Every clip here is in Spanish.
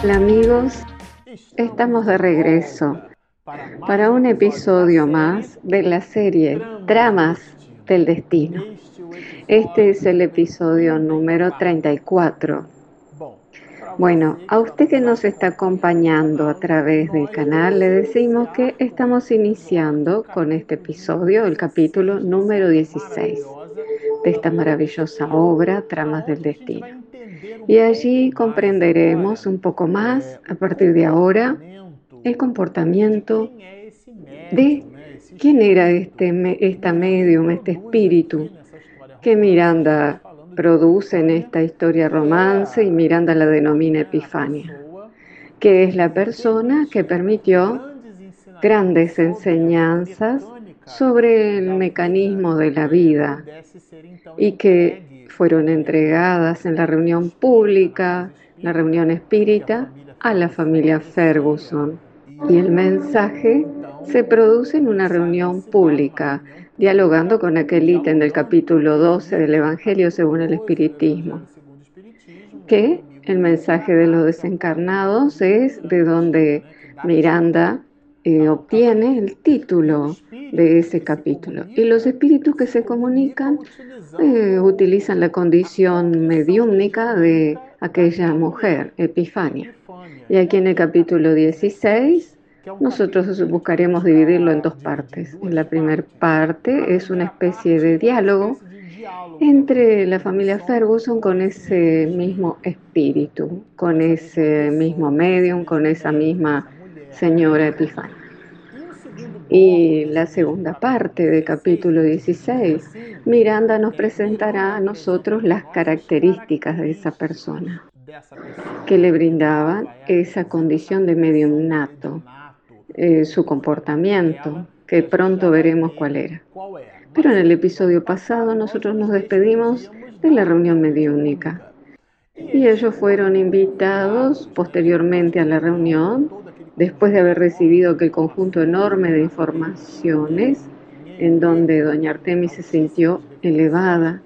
Hola amigos, estamos de regreso para un episodio más de la serie Tramas del Destino. Este es el episodio número 34. Bueno, a usted que nos está acompañando a través del canal, le decimos que estamos iniciando con este episodio el capítulo número 16 de esta maravillosa obra, Tramas del Destino. Y allí comprenderemos un poco más, a partir de ahora, el comportamiento de quién era este, esta medium, este espíritu que Miranda produce en esta historia romance y Miranda la denomina Epifania, que es la persona que permitió grandes enseñanzas sobre el mecanismo de la vida y que fueron entregadas en la reunión pública, la reunión espírita, a la familia Ferguson. Y el mensaje se produce en una reunión pública, dialogando con aquel ítem del capítulo 12 del Evangelio según el Espiritismo, que el mensaje de los desencarnados es de donde Miranda eh, obtiene el título de ese capítulo. Y los espíritus que se comunican eh, utilizan la condición mediúmnica de aquella mujer, Epifania. Y aquí en el capítulo 16 nosotros buscaremos dividirlo en dos partes. En la primera parte es una especie de diálogo entre la familia Ferguson con ese mismo espíritu, con ese mismo medium, con esa misma señora Epifania. Y la segunda parte del capítulo 16, Miranda nos presentará a nosotros las características de esa persona que le brindaban esa condición de medium nato, eh, su comportamiento, que pronto veremos cuál era. Pero en el episodio pasado nosotros nos despedimos de la reunión mediúnica y ellos fueron invitados posteriormente a la reunión después de haber recibido aquel conjunto enorme de informaciones en donde doña Artemis se sintió elevada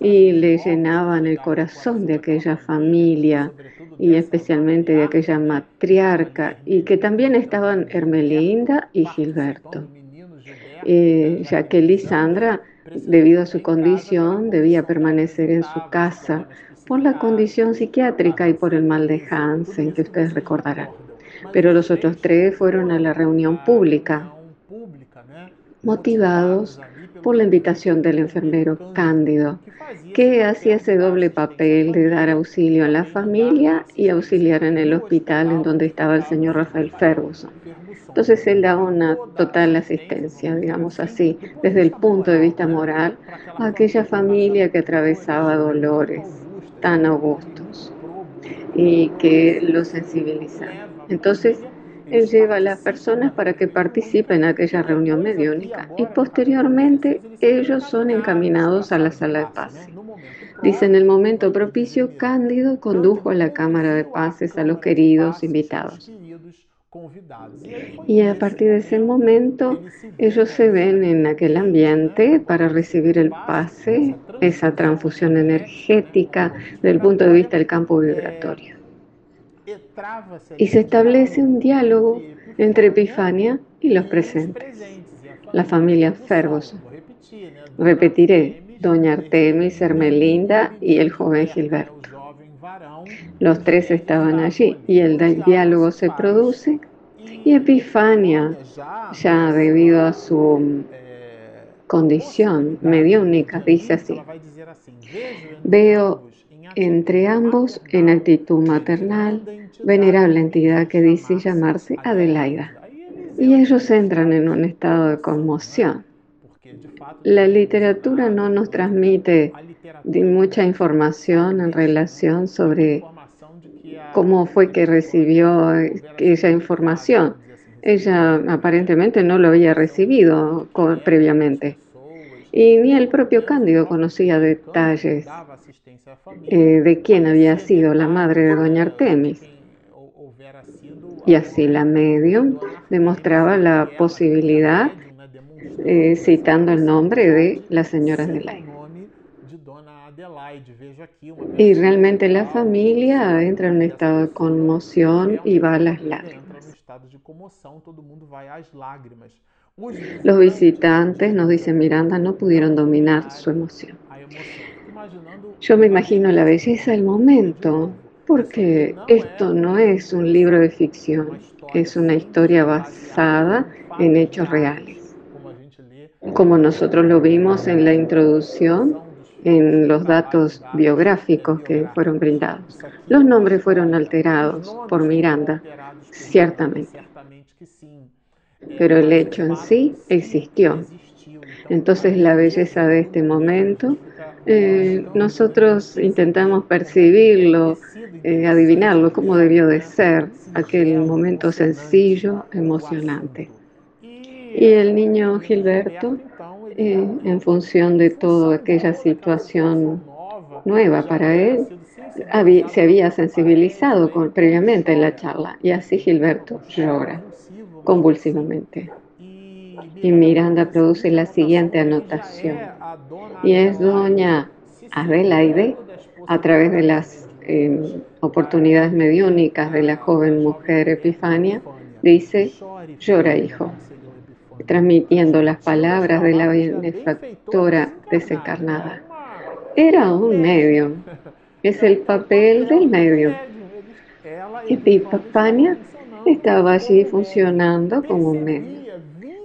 y le llenaban el corazón de aquella familia y especialmente de aquella matriarca y que también estaban Hermelinda y Gilberto, eh, ya que Lisandra, debido a su condición, debía permanecer en su casa por la condición psiquiátrica y por el mal de Hansen, que ustedes recordarán pero los otros tres fueron a la reunión pública, motivados por la invitación del enfermero Cándido, que hacía ese doble papel de dar auxilio a la familia y auxiliar en el hospital en donde estaba el señor Rafael Ferguson. Entonces él daba una total asistencia, digamos así, desde el punto de vista moral, a aquella familia que atravesaba dolores tan augustos y que lo sensibilizaban. Entonces, él lleva a las personas para que participen en aquella reunión mediúnica y posteriormente ellos son encaminados a la sala de pases. Dice, en el momento propicio, Cándido condujo a la Cámara de Pases a los queridos invitados. Y a partir de ese momento, ellos se ven en aquel ambiente para recibir el pase, esa transfusión energética desde el punto de vista del campo vibratorio. Y se establece un diálogo entre Epifania y los presentes, la familia Ferguson. Repetiré, doña Artemis, Hermelinda y el joven Gilberto. Los tres estaban allí y el diálogo se produce y Epifania, ya debido a su condición mediúnica, dice así, veo entre ambos en actitud maternal, venerable entidad que dice llamarse Adelaida. Y ellos entran en un estado de conmoción. La literatura no nos transmite mucha información en relación sobre cómo fue que recibió esa información. Ella aparentemente no lo había recibido previamente. Y ni el propio Cándido conocía detalles eh, de quién había sido la madre de doña Artemis. Y así la medium demostraba la posibilidad, eh, citando el nombre de la señora de la Y realmente la familia entra en un estado de conmoción y va a las lágrimas. Los visitantes, nos dice Miranda, no pudieron dominar su emoción. Yo me imagino la belleza del momento, porque esto no es un libro de ficción, es una historia basada en hechos reales. Como nosotros lo vimos en la introducción, en los datos biográficos que fueron brindados. Los nombres fueron alterados por Miranda, ciertamente, pero el hecho en sí existió. Entonces la belleza de este momento, eh, nosotros intentamos percibirlo, eh, adivinarlo, cómo debió de ser aquel momento sencillo, emocionante. Y el niño Gilberto eh, en función de toda aquella situación nueva para él, se había sensibilizado previamente en la charla y así Gilberto llora convulsivamente. Y Miranda produce la siguiente anotación. Y es doña Adelaide, a través de las em, oportunidades mediúnicas de la joven mujer Epifania, dice, llora hijo transmitiendo las palabras de la benefactora desencarnada. Era un medio, es el papel del medio. Epifania estaba allí funcionando como un medio.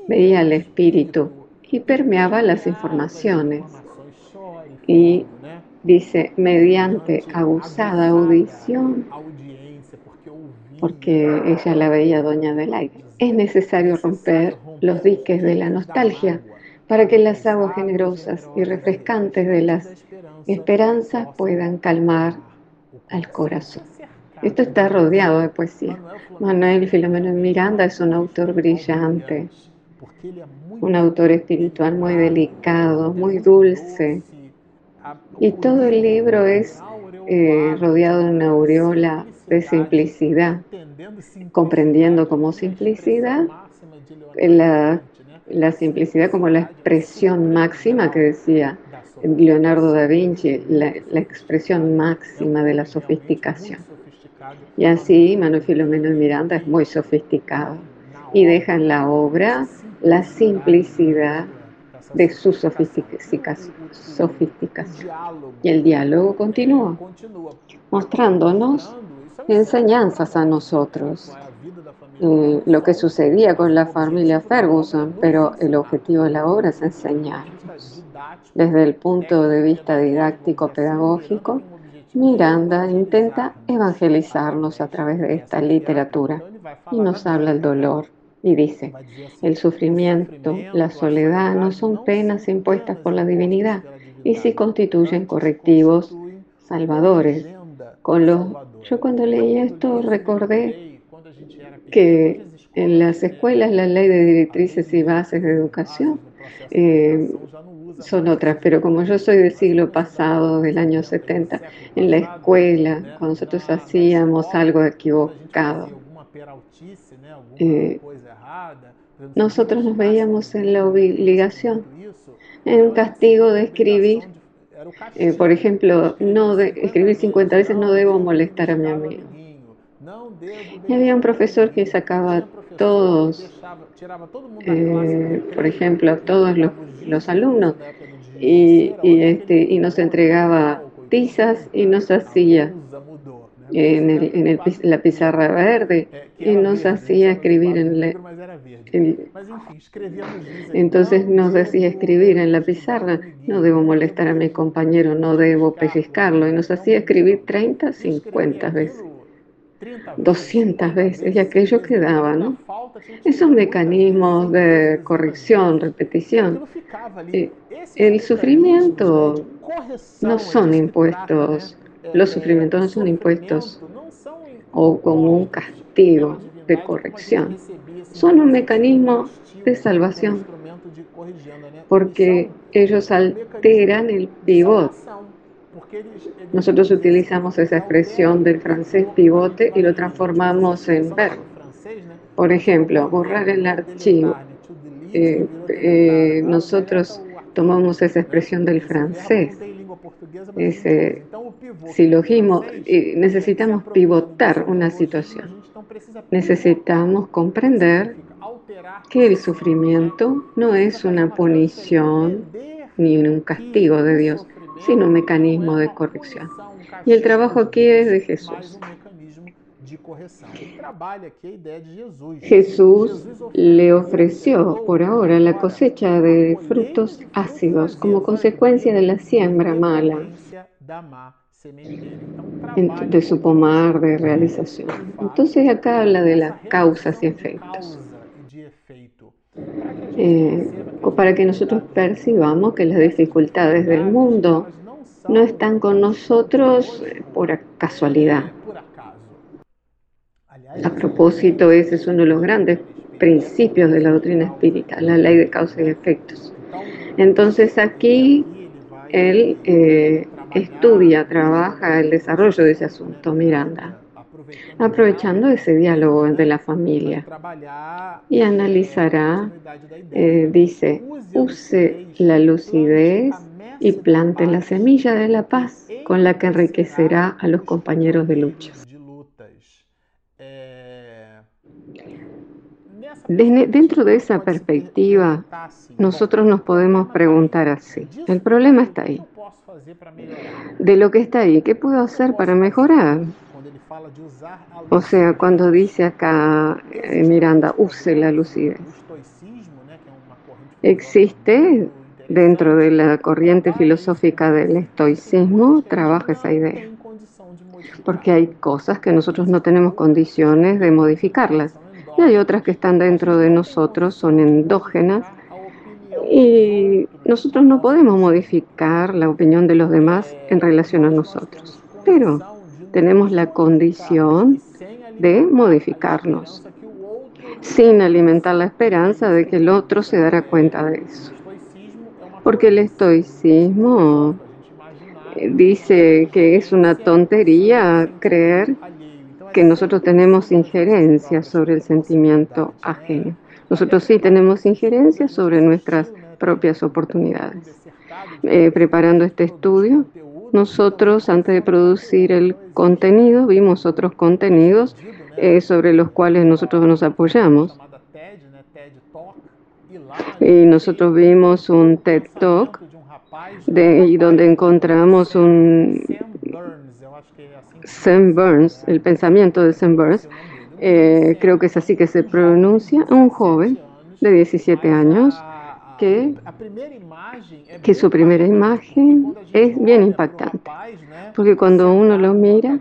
Veía el espíritu y permeaba las informaciones. Y dice, mediante abusada audición, porque ella la veía doña del aire. Es necesario romper los diques de la nostalgia para que las aguas generosas y refrescantes de las esperanzas puedan calmar al corazón. Esto está rodeado de poesía. Manuel Filomeno Miranda es un autor brillante, un autor espiritual muy delicado, muy dulce. Y todo el libro es eh, rodeado de una aureola de simplicidad, comprendiendo como simplicidad la, la simplicidad como la expresión máxima que decía Leonardo da Vinci, la, expresión máxima de la sofisticación. Y así Manuel Filomeno de Miranda es muy sofisticado y deja en la obra la simplicidad de su sofisticación. Y el diálogo continúa, mostrándonos enseñanzas a nosotros. Eh, lo que sucedía con la familia Ferguson, pero el objetivo de la obra es enseñarnos. Desde el punto de vista didáctico-pedagógico, Miranda intenta evangelizarnos a través de esta literatura y nos habla del dolor y dice, el sufrimiento, la soledad no son penas impuestas por la divinidad y sí constituyen correctivos salvadores. Con los, yo cuando leí esto recordé que en las escuelas la ley de directrices y bases de educación eh, son otras, pero como yo soy del siglo pasado, del año 70, en la escuela, cuando nosotros hacíamos algo equivocado, eh, nosotros nos veíamos en la obligación, en un castigo de escribir, eh, por ejemplo, no de, escribir 50 veces no debo molestar a mi amigo. Y había un profesor que sacaba todos, eh, por ejemplo, todos los, alumnos. y, este, y nos entregaba tizas y nos hacía en, el, en el, la pizarra verde y nos hacía escribir en la, entonces nos decía escribir en la pizarra, no debo molestar a mi compañero, no debo pellizcarlo, y nos hacía escribir 30, 50 veces. 200 veces y aquello quedaba, ¿no? Esos mecanismos de corrección, repetición, eh, el sufrimiento no son impuestos, los sufrimientos no son impuestos o como un castigo de corrección, son un mecanismo de salvación porque ellos alteran el pivot nosotros utilizamos esa expresión del francés pivote y lo transformamos en verbo. Por ejemplo, borrar el archivo. Eh, eh, nosotros tomamos esa expresión del francés ese silogismo, necesitamos pivotar una situación. Necesitamos comprender que el sufrimiento no es una punición ni un castigo de Dios, sino un mecanismo de corrección. Y el trabajo aquí es de Jesús. Jesús le ofreció por ahora la cosecha de frutos ácidos como consecuencia de la siembra mala de su pomar de realización. Entonces acá habla de las causas y efectos. Eh, para que nosotros percibamos que las dificultades del mundo no están con nosotros por casualidad. A propósito, ese es uno de los grandes principios de la doctrina espírita, la ley de causa y efectos. Entonces aquí él eh, estudia, trabaja el desarrollo de ese asunto, Miranda, aprovechando ese diálogo de la familia. Y analizará, eh, dice, use la lucidez y plante la semilla de la paz con la que enriquecerá a los compañeros de lucha. Dentro de esa perspectiva, nosotros nos podemos preguntar así, el problema está ahí. De lo que está ahí, ¿qué puedo hacer para mejorar? O sea, cuando dice acá eh, Miranda, use la lucidez. Existe dentro de la corriente filosófica del estoicismo, trabaja esa idea. Porque hay cosas que nosotros no tenemos condiciones de modificarlas. Y hay otras que están dentro de nosotros, son endógenas, y nosotros no podemos modificar la opinión de los demás en relación a nosotros, pero tenemos la condición de modificarnos sin alimentar la esperanza de que el otro se dará cuenta de eso. Porque el estoicismo eh, dice que es una tontería creer que nosotros tenemos injerencia sobre el sentimiento ajeno. Nosotros sí tenemos injerencia sobre nuestras propias oportunidades. Eh, preparando este estudio, nosotros antes de producir el contenido vimos otros contenidos eh, sobre los cuales nosotros nos apoyamos. Y nosotros vimos un TED Talk de, donde encontramos un Sam Burns, el pensamiento de Sam Burns, eh, creo que es así que se pronuncia, un joven de 17 años que, que su primera imagen es bien impactante, porque cuando uno lo mira,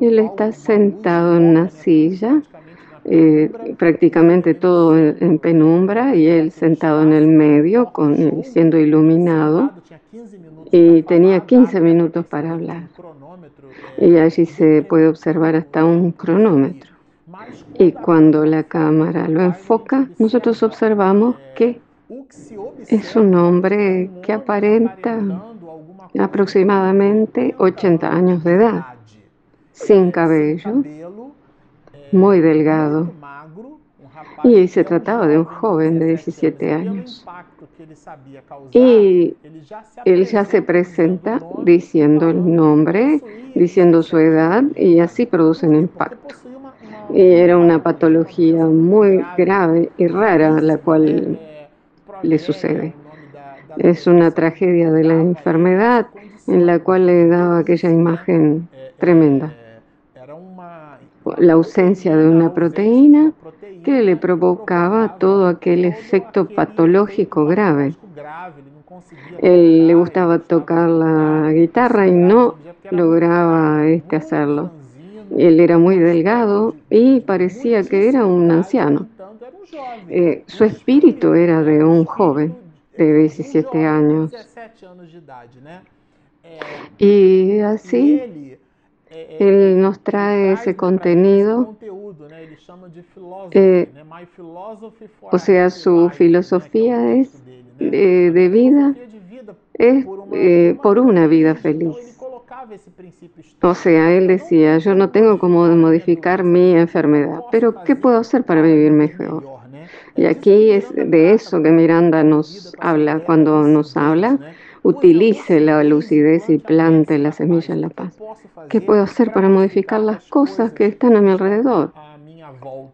él está sentado en una silla, eh, prácticamente todo en, penumbra, y él sentado en el medio, con, siendo iluminado, y tenía 15 minutos para hablar y allí se puede observar hasta un cronómetro. Y cuando la cámara lo enfoca, nosotros observamos que es un hombre que aparenta aproximadamente 80 años de edad, sin cabello, muy delgado. Y se trataba de un joven de 17 años. Y él ya se presenta diciendo el nombre, diciendo su edad y así producen impacto. Y era una patología muy grave y rara la cual le sucede. Es una tragedia de la enfermedad en la cual le daba aquella imagen tremenda. La ausencia de una proteína que le provocaba todo aquel efecto patológico grave. Él le gustaba tocar la guitarra y no lograba este hacerlo. Él era muy delgado y parecía que era un anciano. Eh, su espíritu era de un joven de 17 años. Y así él nos trae ese contenido, eh, o sea, su filosofía es de, vida, es eh, por una vida feliz. O sea, él decía, yo no tengo cómo modificar mi enfermedad, pero ¿qué puedo hacer para vivir mejor? Y aquí es de eso que Miranda nos habla cuando nos habla utilice la lucidez y plante la semilla en la paz. ¿Qué puedo hacer para modificar las cosas que están a mi alrededor?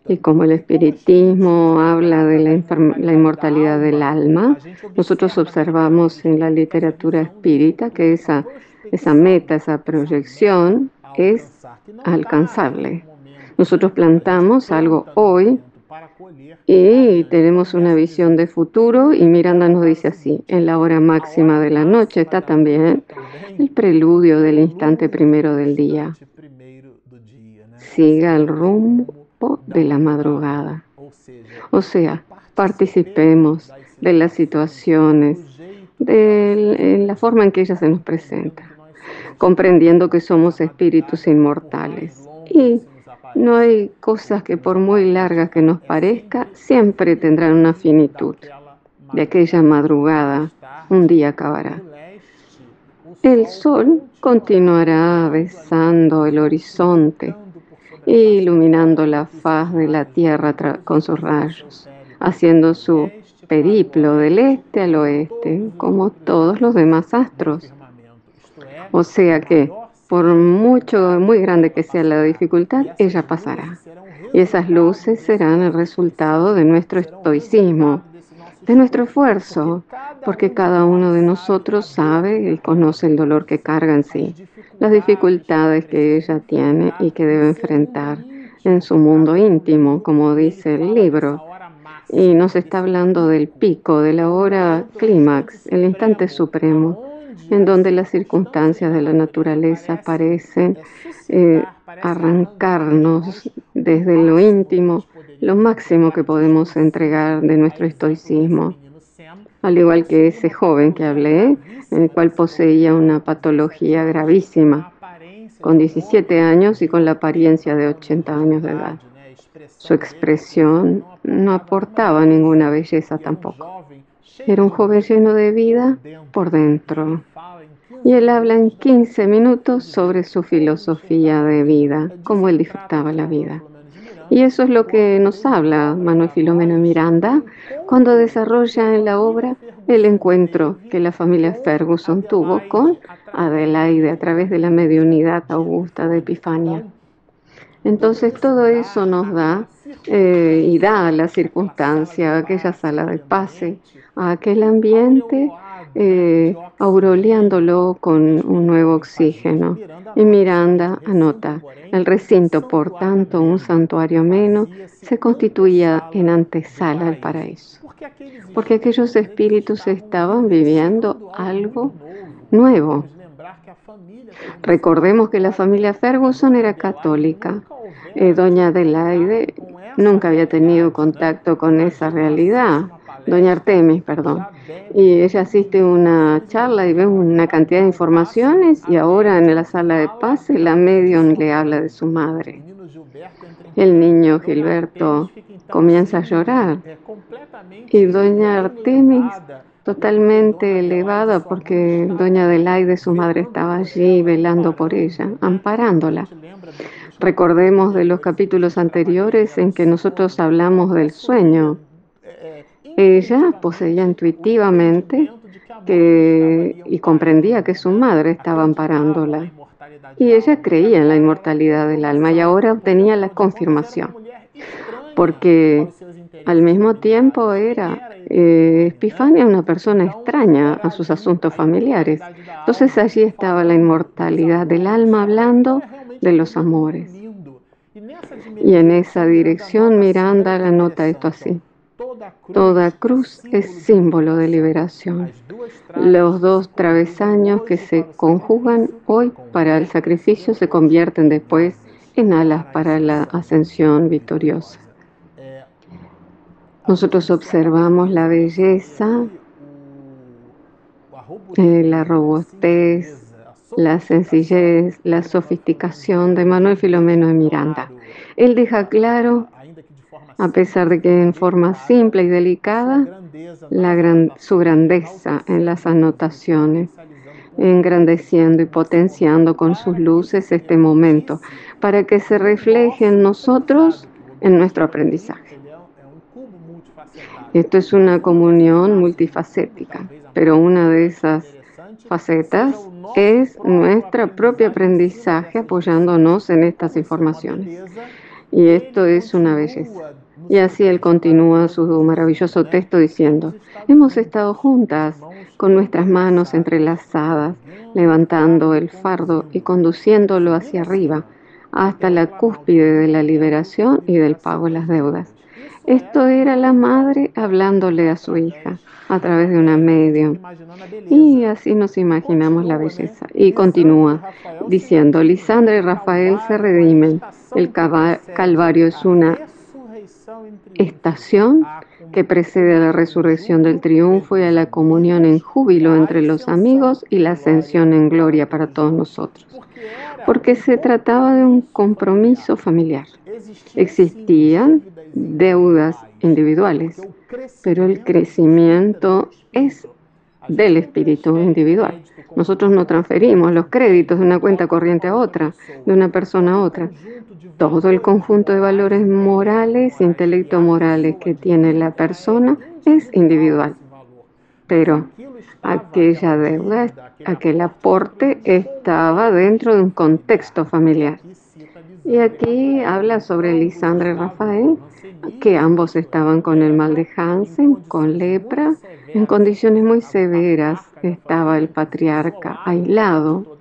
Y como el espiritismo habla de la, inmortalidad del alma, nosotros observamos en la literatura espírita que esa, esa meta, esa proyección es alcanzable. Nosotros plantamos algo hoy y tenemos una visión de futuro y Miranda nos dice así, en la hora máxima de la noche está también el preludio del instante primero del día. Siga el rumbo de la madrugada. O sea, participemos de las situaciones, de la forma en que ella se nos presenta, comprendiendo que somos espíritus inmortales. Y no hay cosas que por muy largas que nos parezca, siempre tendrán una finitud. De aquella madrugada, un día acabará. El sol continuará besando el horizonte iluminando la faz de la tierra con sus rayos, haciendo su periplo del este al oeste, como todos los demás astros. O sea que, por mucho, muy grande que sea la dificultad, ella pasará. Y esas luces serán el resultado de nuestro estoicismo, de nuestro esfuerzo, porque cada uno de nosotros sabe y conoce el dolor que carga en sí, las dificultades que ella tiene y que debe enfrentar en su mundo íntimo, como dice el libro. Y nos está hablando del pico, de la hora clímax, el instante supremo, en donde las circunstancias de la naturaleza parecen eh, arrancarnos desde lo íntimo lo máximo que podemos entregar de nuestro estoicismo al igual que ese joven que hablé, en el cual poseía una patología gravísima, con 17 años y con la apariencia de 80 años de edad. Su expresión no aportaba ninguna belleza tampoco. Era un joven lleno de vida por dentro. Y él habla en 15 minutos sobre su filosofía de vida, cómo él disfrutaba la vida. Y eso es lo que nos habla Manuel Filomeno Miranda cuando desarrolla en la obra el encuentro que la familia Ferguson tuvo con Adelaide a través de la mediunidad augusta de Epifania. Entonces todo eso nos da eh, y da la circunstancia, aquella sala de pase, a aquel ambiente eh, auroleándolo con un nuevo oxígeno. Y Miranda anota, el recinto, por tanto, un santuario menos, se constituía en antesala del paraíso, porque aquellos espíritus estaban viviendo algo nuevo. Recordemos que la familia Ferguson era católica. Eh, doña Adelaide nunca había tenido contacto con esa realidad doña Artemis, perdón. Y ella asiste a una charla y ve una cantidad de informaciones y ahora en la sala de pase la medium le habla de su madre. El niño Gilberto comienza a llorar y doña Artemis totalmente elevada porque doña Adelaide, su madre, estaba allí velando por ella, amparándola. Recordemos de los capítulos anteriores en que nosotros hablamos del sueño ella poseía intuitivamente que, y comprendía que su madre estaba amparándola. Y ella creía en la inmortalidad del alma y ahora obtenía la confirmación. Porque al mismo tiempo era eh, una persona extraña a sus asuntos familiares. Entonces allí estaba la inmortalidad del alma hablando de los amores. Y en esa dirección Miranda la nota esto así. Toda cruz es símbolo de liberación. Los dos travesaños que se conjugan hoy para el sacrificio se convierten después en alas para la ascensión victoriosa. Nosotros observamos la belleza, eh, la robustez, la sencillez, la sofisticación de Manuel Filomeno de Miranda. Él deja claro a pesar de que en forma simple y delicada, su grandeza en las anotaciones, engrandeciendo y potenciando con sus luces este momento, para que se refleje en nosotros en nuestro aprendizaje. Esto es una comunión multifacética, pero una de esas facetas es nuestro propio aprendizaje apoyándonos en estas informaciones. Y esto es una belleza. Y así él continúa su maravilloso texto diciendo, hemos estado juntas con nuestras manos entrelazadas, levantando el fardo y conduciéndolo hacia arriba, hasta la cúspide de la liberación y del pago de las deudas. Esto era la madre hablándole a su hija a través de una medium. Y así nos imaginamos la belleza. Y continúa diciendo, Lisandra y Rafael se redimen. El Calvario es una estación que precede a la resurrección del triunfo y a la comunión en júbilo entre los amigos y la ascensión en gloria para todos nosotros. Porque se trataba de un compromiso familiar. Existían deudas individuales, pero el crecimiento es del espíritu individual. Nosotros no transferimos los créditos de una cuenta corriente a otra, de una persona a otra. Todo el conjunto de valores morales, intelecto morales que tiene la persona es individual. Pero aquella deuda, aquel aporte estaba dentro de un contexto familiar. Y aquí habla sobre Lisandra y Rafael, que ambos estaban con el mal de Hansen, con lepra, en condiciones muy severas. Estaba el patriarca aislado.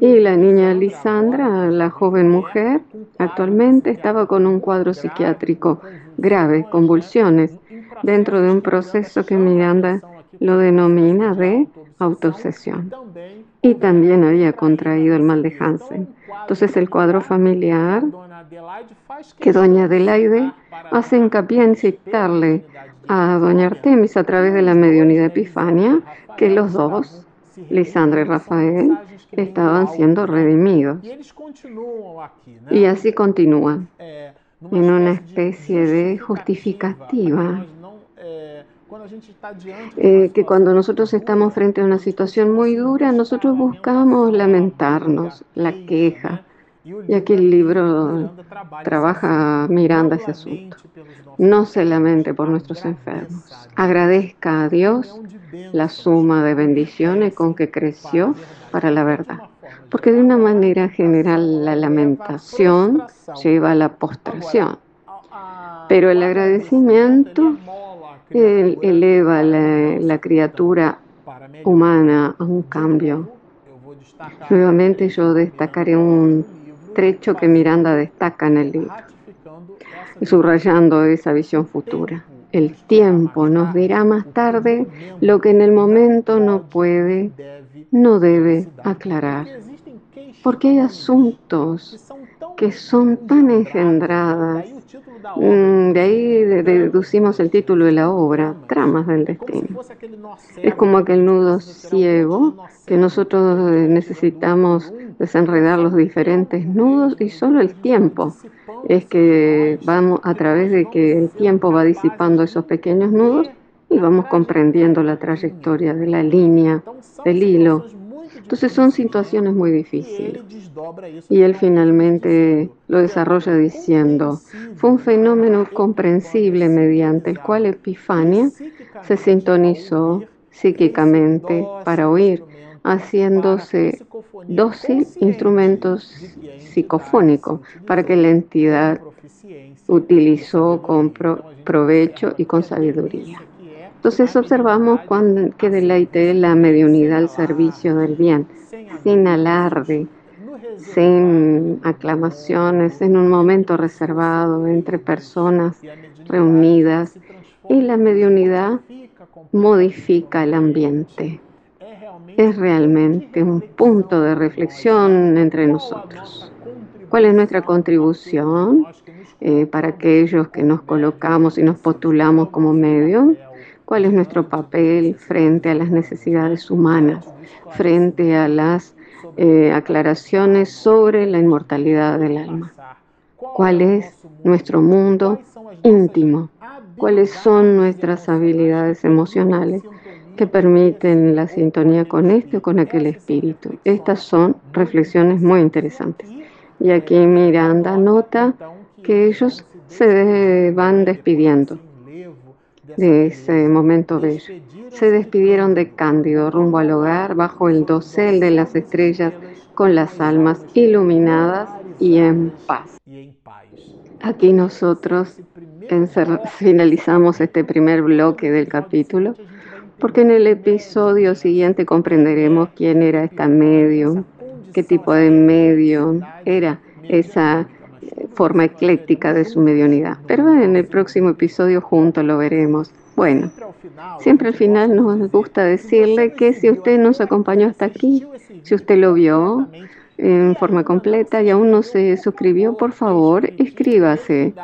Y la niña Lisandra, la joven mujer, actualmente estaba con un cuadro psiquiátrico grave, convulsiones, dentro de un proceso que Miranda lo denomina de autoobsesión. Y también había contraído el mal de Hansen. Entonces el cuadro familiar que doña Adelaide hace hincapié en citarle a doña Artemis a través de la mediunidad Epifania que los dos, Lisandra y Rafael, estaban siendo redimidos. Y así continúa, en una especie de justificativa eh, que cuando nosotros estamos frente a una situación muy dura, nosotros buscamos lamentarnos, la queja. Y aquí el libro trabaja mirando ese asunto. No se lamente por nuestros enfermos. Agradezca a Dios la suma de bendiciones con que creció para la verdad. Porque de una manera general la lamentación lleva a la postración. Pero el agradecimiento eleva la, la criatura humana a un cambio. Nuevamente yo destacaré un trecho que Miranda destaca en el libro, subrayando esa visión futura. El tiempo nos dirá más tarde lo que en el momento no puede, no debe aclarar. Porque hay asuntos que son tan engendradas de ahí deducimos el título de la obra, Tramas del Destino. Es como aquel nudo ciego que nosotros eh, necesitamos desenredar los diferentes nudos y solo el tiempo. es que vamos a través de que el tiempo va disipando esos pequeños nudos y vamos comprendiendo la trayectoria de la línea, del hilo entonces son situaciones muy difíciles. Y él finalmente lo desarrolla diciendo, fue un fenómeno comprensible mediante el cual Epifania se sintonizó psíquicamente para oír, haciéndose dócil instrumentos psicofónicos para que la entidad utilizó con provecho y con sabiduría. Entonces observamos que deleite la mediunidad al servicio del bien, sin alarde, sin aclamaciones, en un momento reservado entre personas reunidas y la mediunidad modifica el ambiente. Es realmente un punto de reflexión entre nosotros. ¿Cuál es nuestra contribución eh, para aquellos que nos colocamos y nos postulamos como medios? Cuál es nuestro papel frente a las necesidades humanas, frente a las eh, aclaraciones sobre la inmortalidad del alma. ¿Cuál es nuestro mundo íntimo? ¿Cuáles son nuestras habilidades emocionales que permiten la sintonía con este o con aquel espíritu? Estas son reflexiones muy interesantes. Y aquí Miranda nota que ellos se van despidiendo de ese momento bello. Se despidieron de Cándido rumbo al hogar bajo el dosel de las estrellas con las almas iluminadas y en paz. Aquí nosotros finalizamos este primer bloque del capítulo porque en el episodio siguiente comprenderemos quién era esta medium, qué tipo de medium era esa forma ecléctica de su mediunidad. Pero en el próximo episodio juntos lo veremos. Bueno, siempre al final nos gusta decirle que si usted nos acompañó hasta aquí, si usted lo vio en forma completa y aún no se suscribió, por favor, escríbase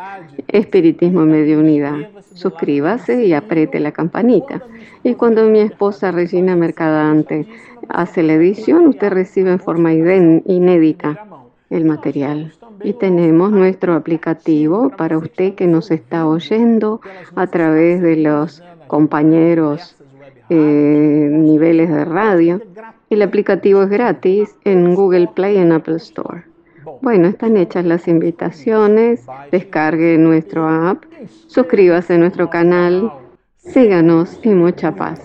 Espiritismo y Mediunidad. Suscríbase y apriete la campanita. Y cuando mi esposa Regina Mercadante hace la edición, usted recibe en forma inédita el material. Y tenemos nuestro aplicativo para usted que nos está oyendo a través de los compañeros eh, niveles de radio. El aplicativo es gratis en Google Play y en Apple Store. Bueno, están hechas las invitaciones. Descargue nuestro app, suscríbase a nuestro canal, síganos y mucha paz.